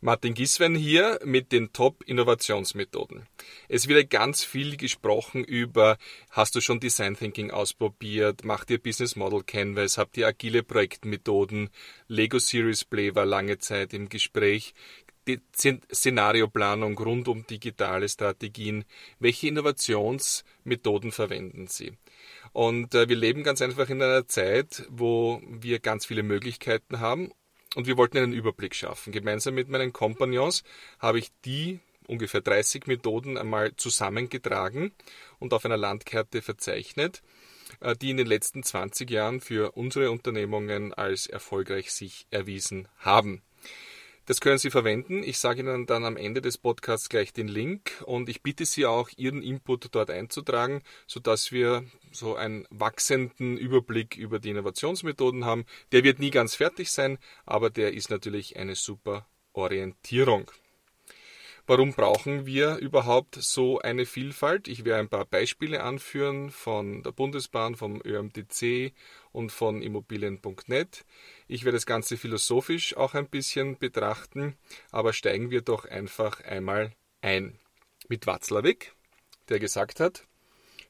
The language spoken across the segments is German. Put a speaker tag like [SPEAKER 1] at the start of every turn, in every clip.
[SPEAKER 1] Martin Giswen hier mit den Top-Innovationsmethoden. Es wird ganz viel gesprochen über, hast du schon Design Thinking ausprobiert, macht ihr Business Model Canvas, habt ihr agile Projektmethoden, Lego Series Play war lange Zeit im Gespräch, Szenarioplanung rund um digitale Strategien, welche Innovationsmethoden verwenden Sie? Und äh, wir leben ganz einfach in einer Zeit, wo wir ganz viele Möglichkeiten haben und wir wollten einen Überblick schaffen. Gemeinsam mit meinen Kompagnons habe ich die ungefähr 30 Methoden einmal zusammengetragen und auf einer Landkarte verzeichnet, äh, die in den letzten 20 Jahren für unsere Unternehmungen als erfolgreich sich erwiesen haben. Das können Sie verwenden. Ich sage Ihnen dann am Ende des Podcasts gleich den Link und ich bitte Sie auch, Ihren Input dort einzutragen, sodass wir so einen wachsenden Überblick über die Innovationsmethoden haben. Der wird nie ganz fertig sein, aber der ist natürlich eine super Orientierung. Warum brauchen wir überhaupt so eine Vielfalt? Ich werde ein paar Beispiele anführen von der Bundesbahn, vom ÖMTC und von Immobilien.net. Ich werde das Ganze philosophisch auch ein bisschen betrachten, aber steigen wir doch einfach einmal ein. Mit Watzlawick, der gesagt hat,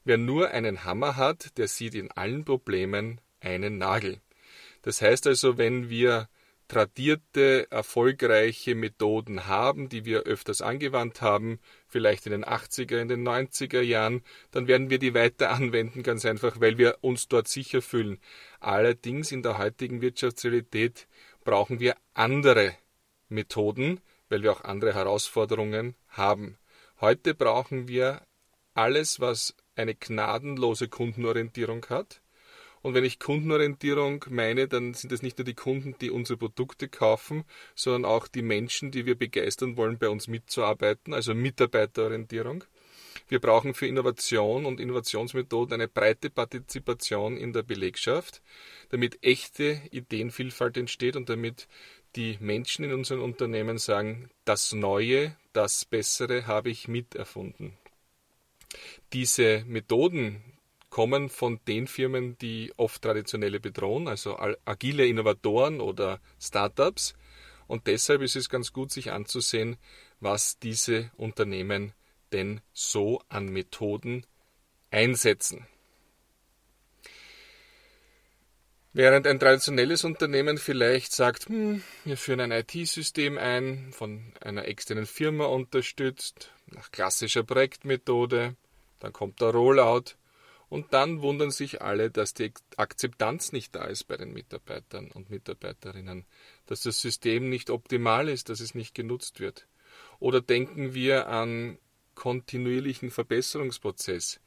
[SPEAKER 1] wer nur einen Hammer hat, der sieht in allen Problemen einen Nagel. Das heißt also, wenn wir tradierte, erfolgreiche Methoden haben, die wir öfters angewandt haben, vielleicht in den 80er, in den 90er Jahren, dann werden wir die weiter anwenden, ganz einfach, weil wir uns dort sicher fühlen. Allerdings in der heutigen Wirtschaftsrealität brauchen wir andere Methoden, weil wir auch andere Herausforderungen haben. Heute brauchen wir alles, was eine gnadenlose Kundenorientierung hat, und wenn ich Kundenorientierung meine, dann sind es nicht nur die Kunden, die unsere Produkte kaufen, sondern auch die Menschen, die wir begeistern wollen, bei uns mitzuarbeiten, also Mitarbeiterorientierung. Wir brauchen für Innovation und Innovationsmethoden eine breite Partizipation in der Belegschaft, damit echte Ideenvielfalt entsteht und damit die Menschen in unseren Unternehmen sagen, das Neue, das Bessere habe ich miterfunden. Diese Methoden, kommen von den Firmen, die oft traditionelle bedrohen, also agile Innovatoren oder Startups. Und deshalb ist es ganz gut, sich anzusehen, was diese Unternehmen denn so an Methoden einsetzen. Während ein traditionelles Unternehmen vielleicht sagt, hm, wir führen ein IT-System ein, von einer externen Firma unterstützt, nach klassischer Projektmethode, dann kommt der Rollout und dann wundern sich alle, dass die Akzeptanz nicht da ist bei den Mitarbeitern und Mitarbeiterinnen, dass das System nicht optimal ist, dass es nicht genutzt wird. Oder denken wir an kontinuierlichen Verbesserungsprozess.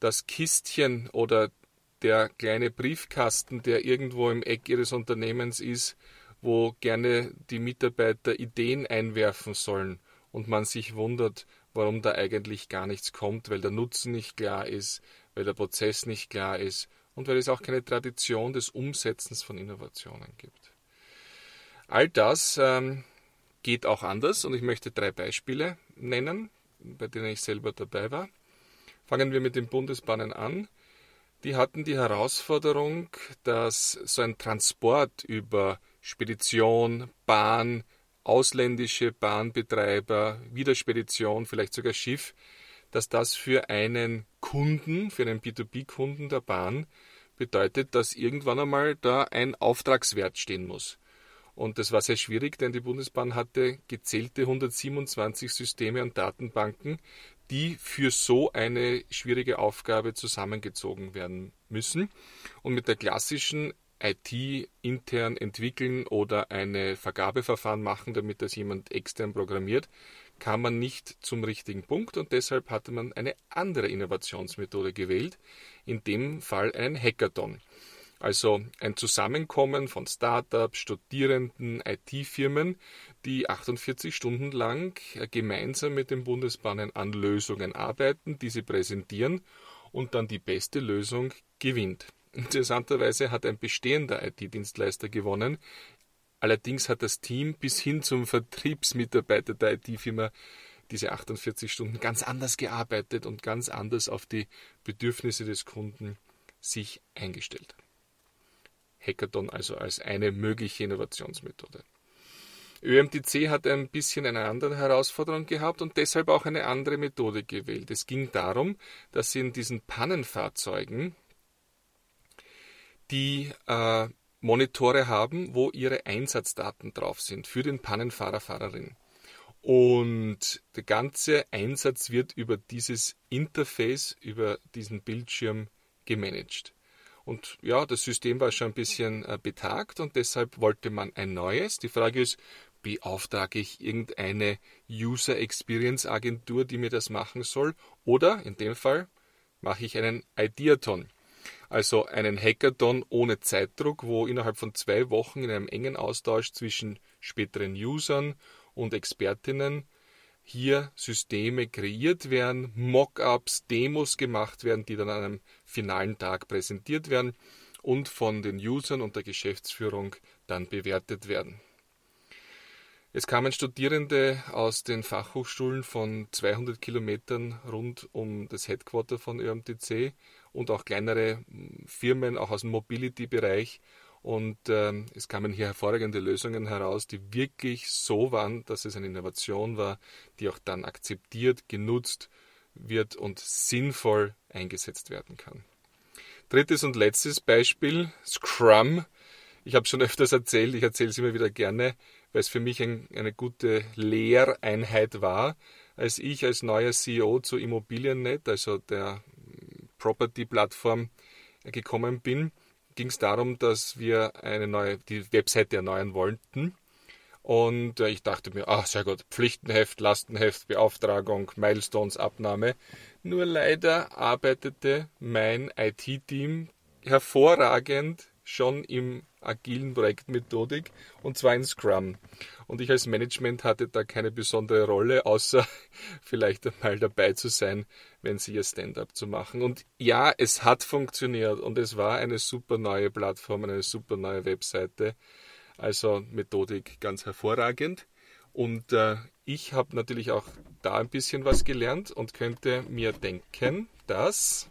[SPEAKER 1] Das Kistchen oder der kleine Briefkasten, der irgendwo im Eck Ihres Unternehmens ist, wo gerne die Mitarbeiter Ideen einwerfen sollen und man sich wundert, warum da eigentlich gar nichts kommt, weil der Nutzen nicht klar ist, weil der Prozess nicht klar ist und weil es auch keine Tradition des Umsetzens von Innovationen gibt. All das ähm, geht auch anders und ich möchte drei Beispiele nennen, bei denen ich selber dabei war. Fangen wir mit den Bundesbahnen an. Die hatten die Herausforderung, dass so ein Transport über Spedition, Bahn, ausländische Bahnbetreiber, Wiederspedition, vielleicht sogar Schiff, dass das für einen Kunden, für einen B2B-Kunden der Bahn bedeutet, dass irgendwann einmal da ein Auftragswert stehen muss. Und das war sehr schwierig, denn die Bundesbahn hatte gezählte 127 Systeme und Datenbanken, die für so eine schwierige Aufgabe zusammengezogen werden müssen. Und mit der klassischen IT intern entwickeln oder eine Vergabeverfahren machen, damit das jemand extern programmiert, kam man nicht zum richtigen Punkt und deshalb hatte man eine andere Innovationsmethode gewählt, in dem Fall einen Hackathon. Also ein Zusammenkommen von Startups, Studierenden, IT-Firmen, die 48 Stunden lang gemeinsam mit den Bundesbahnen an Lösungen arbeiten, diese präsentieren und dann die beste Lösung gewinnt. Interessanterweise hat ein bestehender IT-Dienstleister gewonnen, Allerdings hat das Team bis hin zum Vertriebsmitarbeiter der IT-Firma diese 48 Stunden ganz anders gearbeitet und ganz anders auf die Bedürfnisse des Kunden sich eingestellt. Hackathon also als eine mögliche Innovationsmethode. ÖMTC hat ein bisschen eine andere Herausforderung gehabt und deshalb auch eine andere Methode gewählt. Es ging darum, dass sie in diesen Pannenfahrzeugen die äh, Monitore haben, wo ihre Einsatzdaten drauf sind für den Pannenfahrer, Fahrerin. Und der ganze Einsatz wird über dieses Interface, über diesen Bildschirm gemanagt. Und ja, das System war schon ein bisschen äh, betagt und deshalb wollte man ein neues. Die Frage ist, beauftrage ich irgendeine User Experience Agentur, die mir das machen soll? Oder in dem Fall mache ich einen Ideathon. Also einen Hackathon ohne Zeitdruck, wo innerhalb von zwei Wochen in einem engen Austausch zwischen späteren Usern und Expertinnen hier Systeme kreiert werden, Mockups, Demos gemacht werden, die dann an einem finalen Tag präsentiert werden und von den Usern und der Geschäftsführung dann bewertet werden. Es kamen Studierende aus den Fachhochschulen von 200 Kilometern rund um das Headquarter von ÖMTC und auch kleinere Firmen, auch aus dem Mobility-Bereich und ähm, es kamen hier hervorragende Lösungen heraus, die wirklich so waren, dass es eine Innovation war, die auch dann akzeptiert, genutzt wird und sinnvoll eingesetzt werden kann. Drittes und letztes Beispiel, Scrum. Ich habe schon öfters erzählt, ich erzähle es immer wieder gerne, weil es für mich ein, eine gute Lehreinheit war, als ich als neuer CEO zu Immobiliennet, also der Property-Plattform, gekommen bin ging es darum, dass wir eine neue, die Webseite erneuern wollten. Und äh, ich dachte mir, ach sehr gut, Pflichtenheft, Lastenheft, Beauftragung, Milestones, Abnahme. Nur leider arbeitete mein IT-Team hervorragend schon im agilen Projektmethodik und zwar in Scrum. Und ich als Management hatte da keine besondere Rolle, außer vielleicht einmal dabei zu sein, wenn sie ihr Stand-up zu machen. Und ja, es hat funktioniert und es war eine super neue Plattform, eine super neue Webseite. Also Methodik ganz hervorragend. Und äh, ich habe natürlich auch da ein bisschen was gelernt und könnte mir denken, dass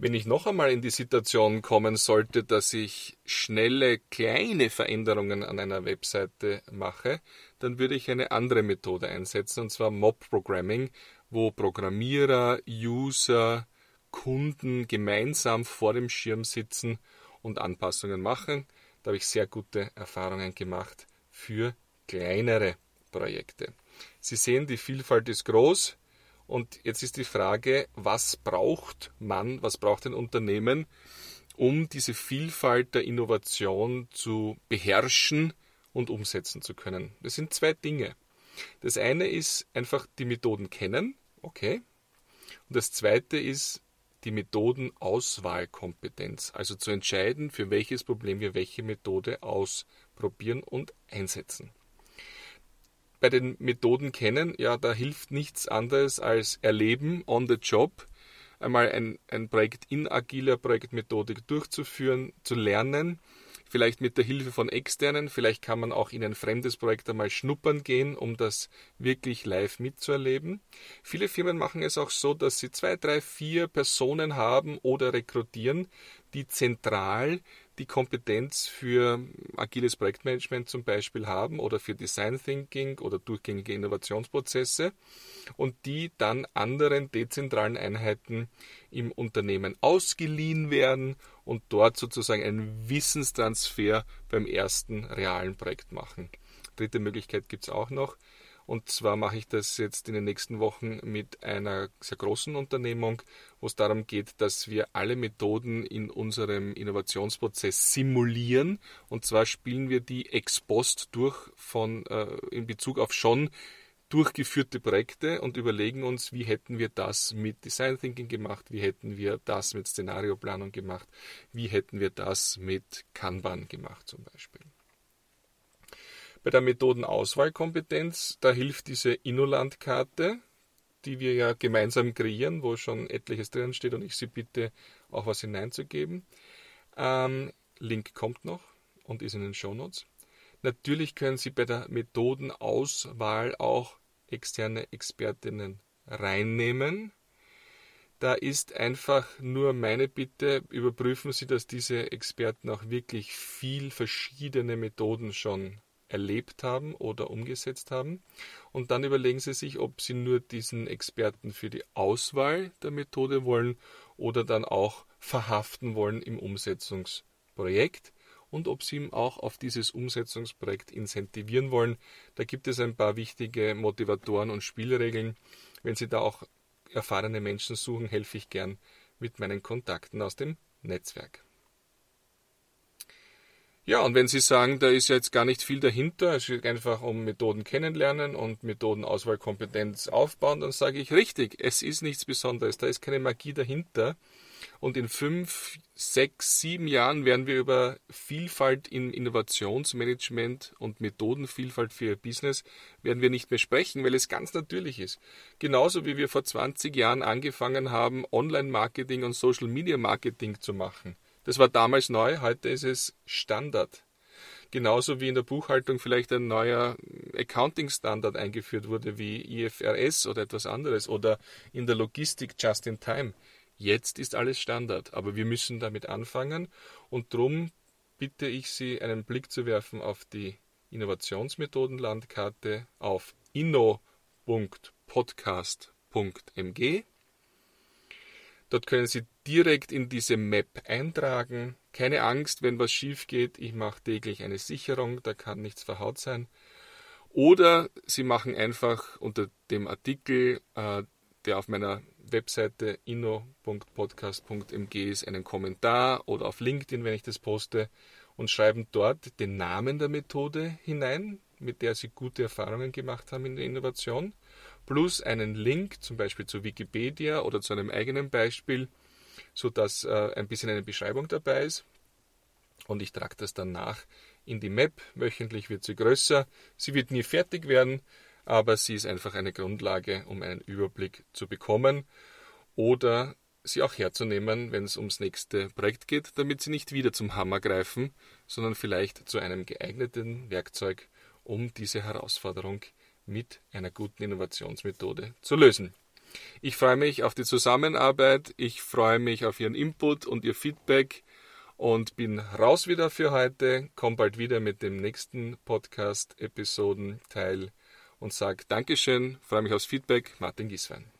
[SPEAKER 1] wenn ich noch einmal in die Situation kommen sollte, dass ich schnelle, kleine Veränderungen an einer Webseite mache, dann würde ich eine andere Methode einsetzen, und zwar Mob Programming, wo Programmierer, User, Kunden gemeinsam vor dem Schirm sitzen und Anpassungen machen. Da habe ich sehr gute Erfahrungen gemacht für kleinere Projekte. Sie sehen, die Vielfalt ist groß. Und jetzt ist die Frage, was braucht man, was braucht ein Unternehmen, um diese Vielfalt der Innovation zu beherrschen und umsetzen zu können? Das sind zwei Dinge. Das eine ist einfach die Methoden kennen, okay. Und das zweite ist die Methodenauswahlkompetenz, also zu entscheiden, für welches Problem wir welche Methode ausprobieren und einsetzen bei den Methoden kennen, ja, da hilft nichts anderes als erleben on the job, einmal ein, ein Projekt in agiler Projektmethodik durchzuführen, zu lernen, vielleicht mit der Hilfe von externen, vielleicht kann man auch in ein fremdes Projekt einmal schnuppern gehen, um das wirklich live mitzuerleben. Viele Firmen machen es auch so, dass sie zwei, drei, vier Personen haben oder rekrutieren, die zentral die Kompetenz für agiles Projektmanagement zum Beispiel haben oder für Design Thinking oder durchgängige Innovationsprozesse und die dann anderen dezentralen Einheiten im Unternehmen ausgeliehen werden und dort sozusagen einen Wissenstransfer beim ersten realen Projekt machen. Dritte Möglichkeit gibt es auch noch. Und zwar mache ich das jetzt in den nächsten Wochen mit einer sehr großen Unternehmung, wo es darum geht, dass wir alle Methoden in unserem Innovationsprozess simulieren. Und zwar spielen wir die ex post durch von, äh, in Bezug auf schon durchgeführte Projekte und überlegen uns, wie hätten wir das mit Design Thinking gemacht, wie hätten wir das mit Szenarioplanung gemacht, wie hätten wir das mit Kanban gemacht zum Beispiel. Bei der Methodenauswahlkompetenz, da hilft diese Innolandkarte, die wir ja gemeinsam kreieren, wo schon etliches drin steht und ich Sie bitte, auch was hineinzugeben. Ähm, Link kommt noch und ist in den Shownotes. Natürlich können Sie bei der Methodenauswahl auch externe Expertinnen reinnehmen. Da ist einfach nur meine Bitte, überprüfen Sie, dass diese Experten auch wirklich viel verschiedene Methoden schon erlebt haben oder umgesetzt haben. Und dann überlegen Sie sich, ob Sie nur diesen Experten für die Auswahl der Methode wollen oder dann auch verhaften wollen im Umsetzungsprojekt und ob Sie ihm auch auf dieses Umsetzungsprojekt incentivieren wollen. Da gibt es ein paar wichtige Motivatoren und Spielregeln. Wenn Sie da auch erfahrene Menschen suchen, helfe ich gern mit meinen Kontakten aus dem Netzwerk. Ja, und wenn Sie sagen, da ist jetzt gar nicht viel dahinter, es geht einfach um Methoden kennenlernen und Methodenauswahlkompetenz aufbauen, dann sage ich richtig, es ist nichts Besonderes, da ist keine Magie dahinter. Und in fünf, sechs, sieben Jahren werden wir über Vielfalt im Innovationsmanagement und Methodenvielfalt für Ihr Business werden wir nicht mehr sprechen, weil es ganz natürlich ist. Genauso wie wir vor 20 Jahren angefangen haben, Online-Marketing und Social-Media-Marketing zu machen. Das war damals neu, heute ist es Standard. Genauso wie in der Buchhaltung vielleicht ein neuer Accounting-Standard eingeführt wurde, wie IFRS oder etwas anderes, oder in der Logistik Just in Time. Jetzt ist alles Standard, aber wir müssen damit anfangen und darum bitte ich Sie, einen Blick zu werfen auf die Innovationsmethodenlandkarte auf inno.podcast.mg Dort können Sie direkt in diese Map eintragen. Keine Angst, wenn was schief geht. Ich mache täglich eine Sicherung, da kann nichts verhaut sein. Oder Sie machen einfach unter dem Artikel, äh, der auf meiner Webseite inno.podcast.mg ist, einen Kommentar oder auf LinkedIn, wenn ich das poste, und schreiben dort den Namen der Methode hinein, mit der Sie gute Erfahrungen gemacht haben in der Innovation plus einen Link zum Beispiel zu Wikipedia oder zu einem eigenen Beispiel, sodass äh, ein bisschen eine Beschreibung dabei ist. Und ich trage das dann nach in die Map. Wöchentlich wird sie größer. Sie wird nie fertig werden, aber sie ist einfach eine Grundlage, um einen Überblick zu bekommen oder sie auch herzunehmen, wenn es ums nächste Projekt geht, damit sie nicht wieder zum Hammer greifen, sondern vielleicht zu einem geeigneten Werkzeug, um diese Herausforderung mit einer guten Innovationsmethode zu lösen. Ich freue mich auf die Zusammenarbeit, ich freue mich auf Ihren Input und Ihr Feedback und bin raus wieder für heute, komme bald wieder mit dem nächsten Podcast-Episoden-Teil und sage Dankeschön, freue mich aufs Feedback, Martin Gieswein.